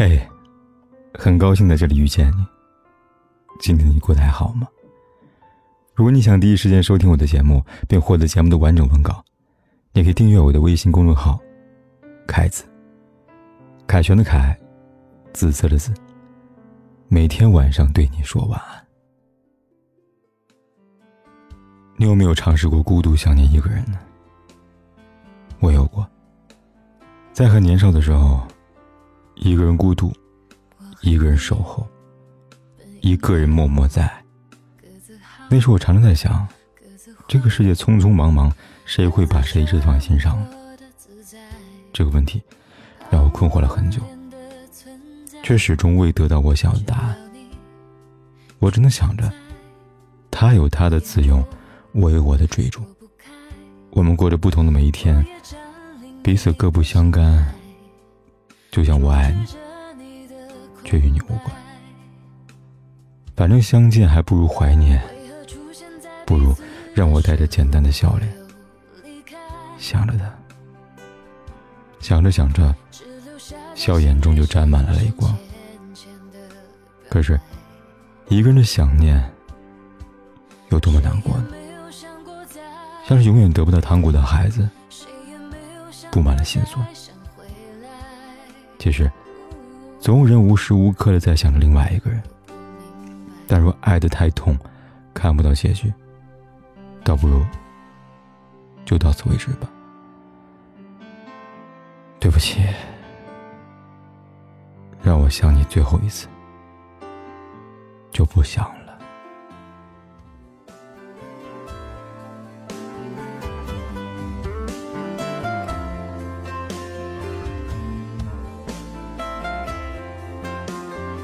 嘿，很高兴在这里遇见你。今天你过得还好吗？如果你想第一时间收听我的节目，并获得节目的完整文稿，你可以订阅我的微信公众号“凯子”。凯旋的凯，紫色的紫。每天晚上对你说晚安。你有没有尝试过孤独想念一个人呢？我有过，在很年少的时候。一个人孤独，一个人守候，一个人默默在。那时我常常在想，这个世界匆匆忙忙，谁会把谁一直放在心上？这个问题让我困惑了很久，却始终未得到我想要的答案。我只能想着，他有他的自由，我有我的追逐。我们过着不同的每一天，彼此各不相干。就像我爱你，却与你无关。反正相见还不如怀念，不如让我带着简单的笑脸想着他。想着想着，笑眼中就沾满了泪光。可是，一个人的想念有多么难过呢？像是永远得不到糖果的孩子，布满了心酸。其实，总有人无时无刻的在想着另外一个人。但若爱得太痛，看不到结局，倒不如就到此为止吧。对不起，让我想你最后一次，就不想了。